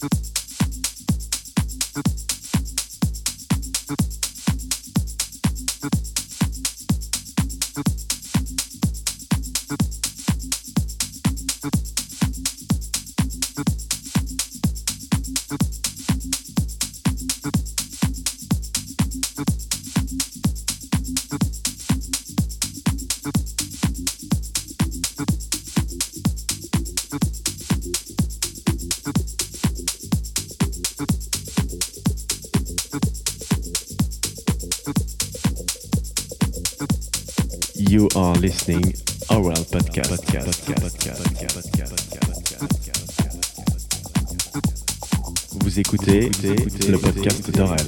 Thank you. Listening Podcast. podcast, podcast, Vous écoutez, le podcast d'Oral.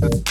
Thank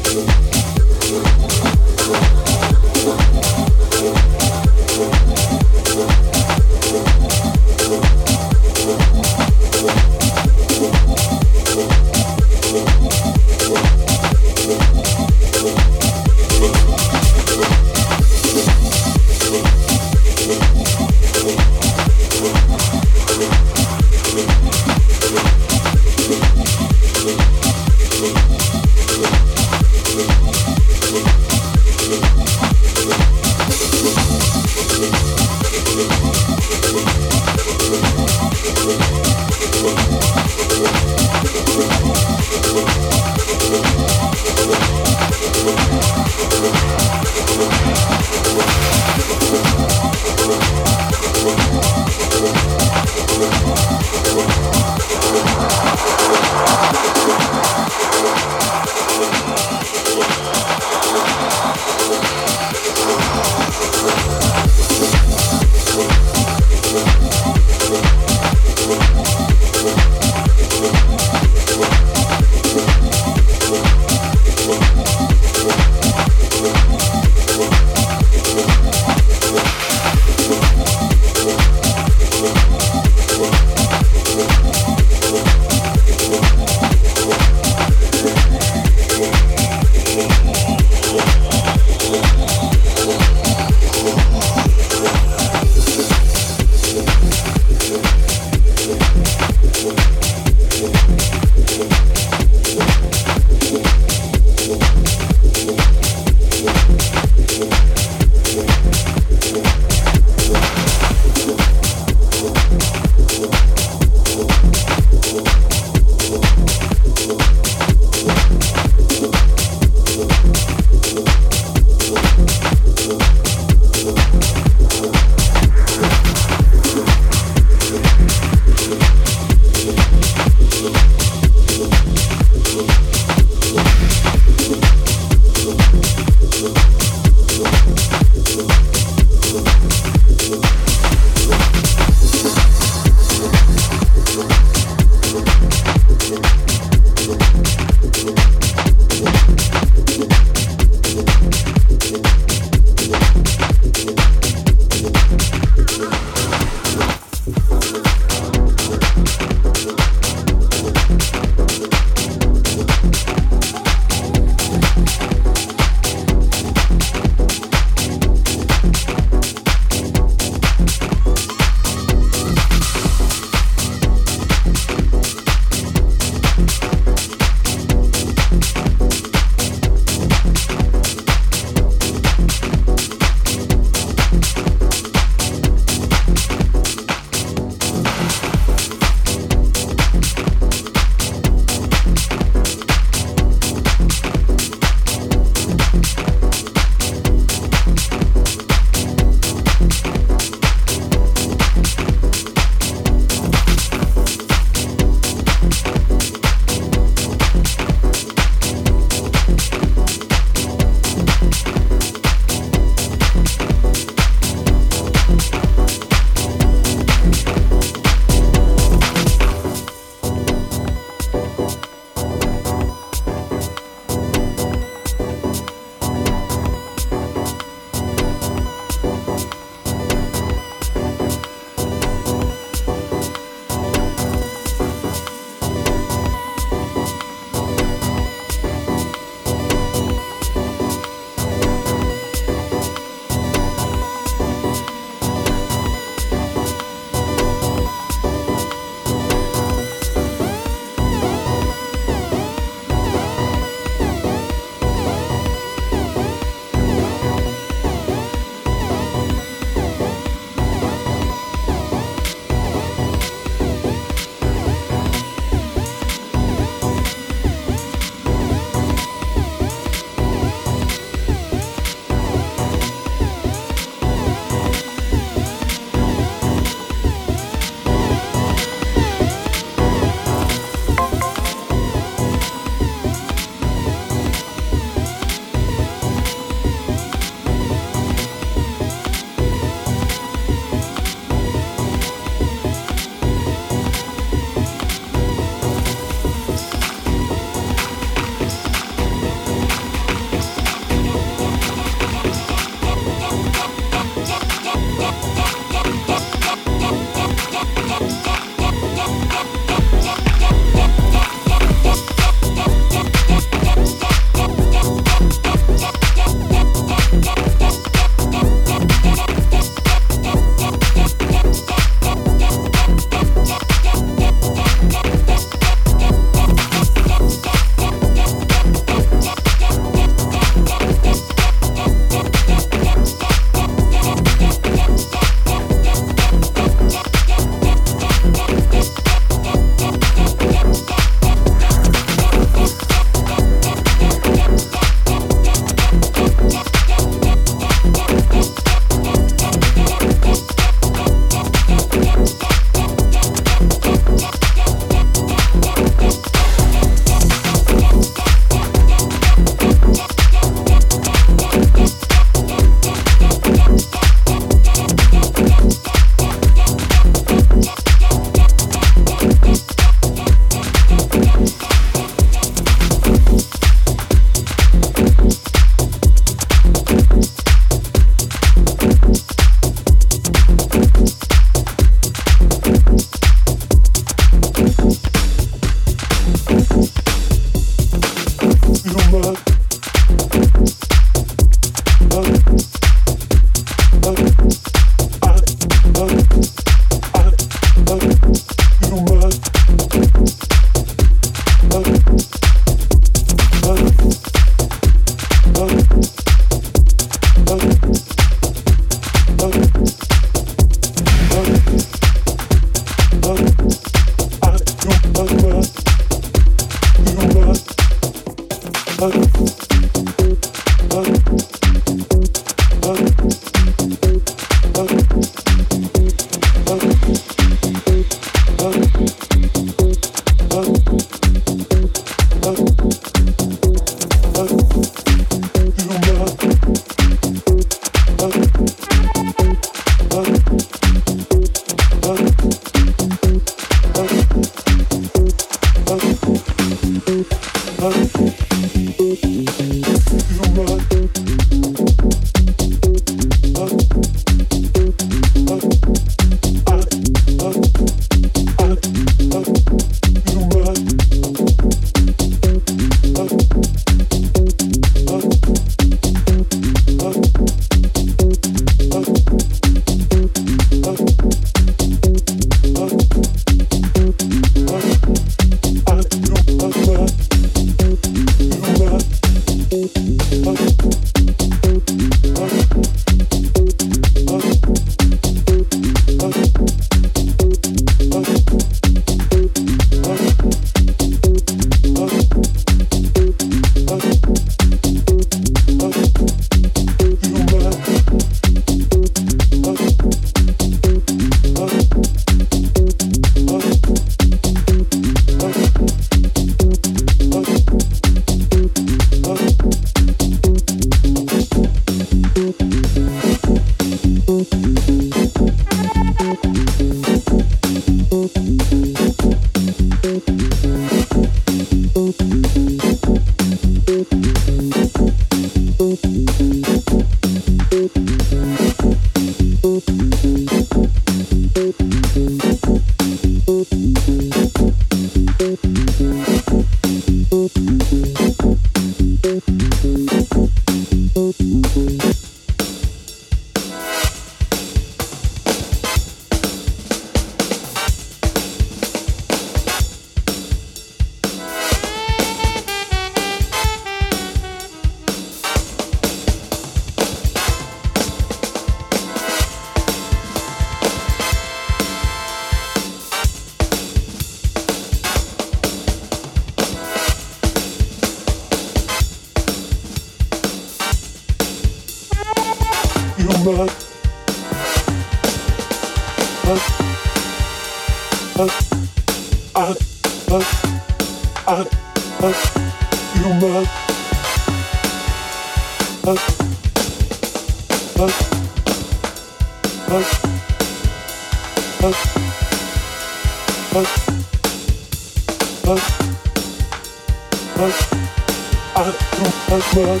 I do not you.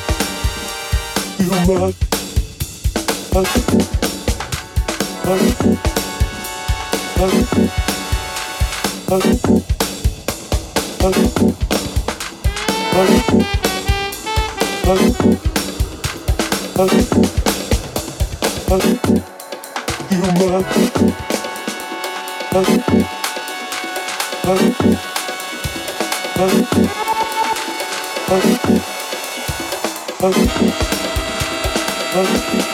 I do, do, I do, I do, I do, I do, I do, I do, I do, you do. Thank you.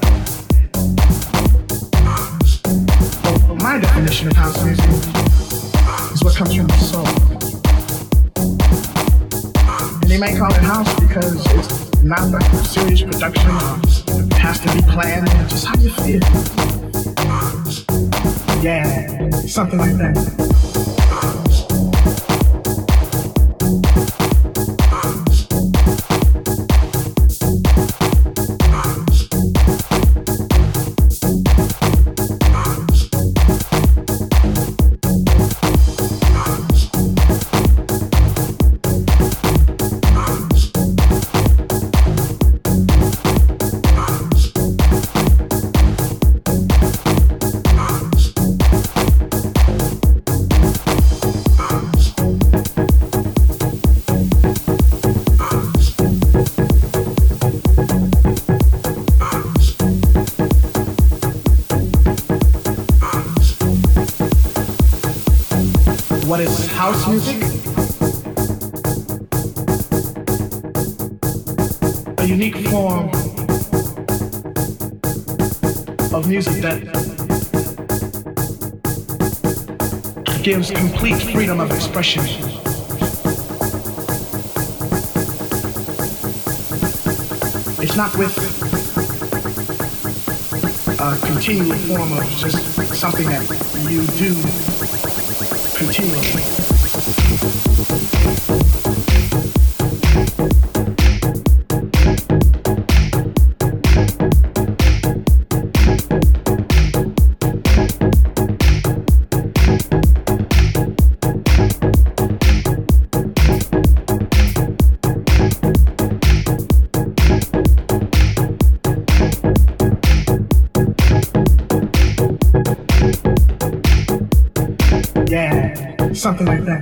Definition of house music is what comes from the soul. And they might call it house because it's not like a serious production it has to be planned, it's just how you feel. Yeah, something like that. House music. A unique form of music that gives complete freedom of expression. It's not with a continual form of just something that you do continually. Something like that.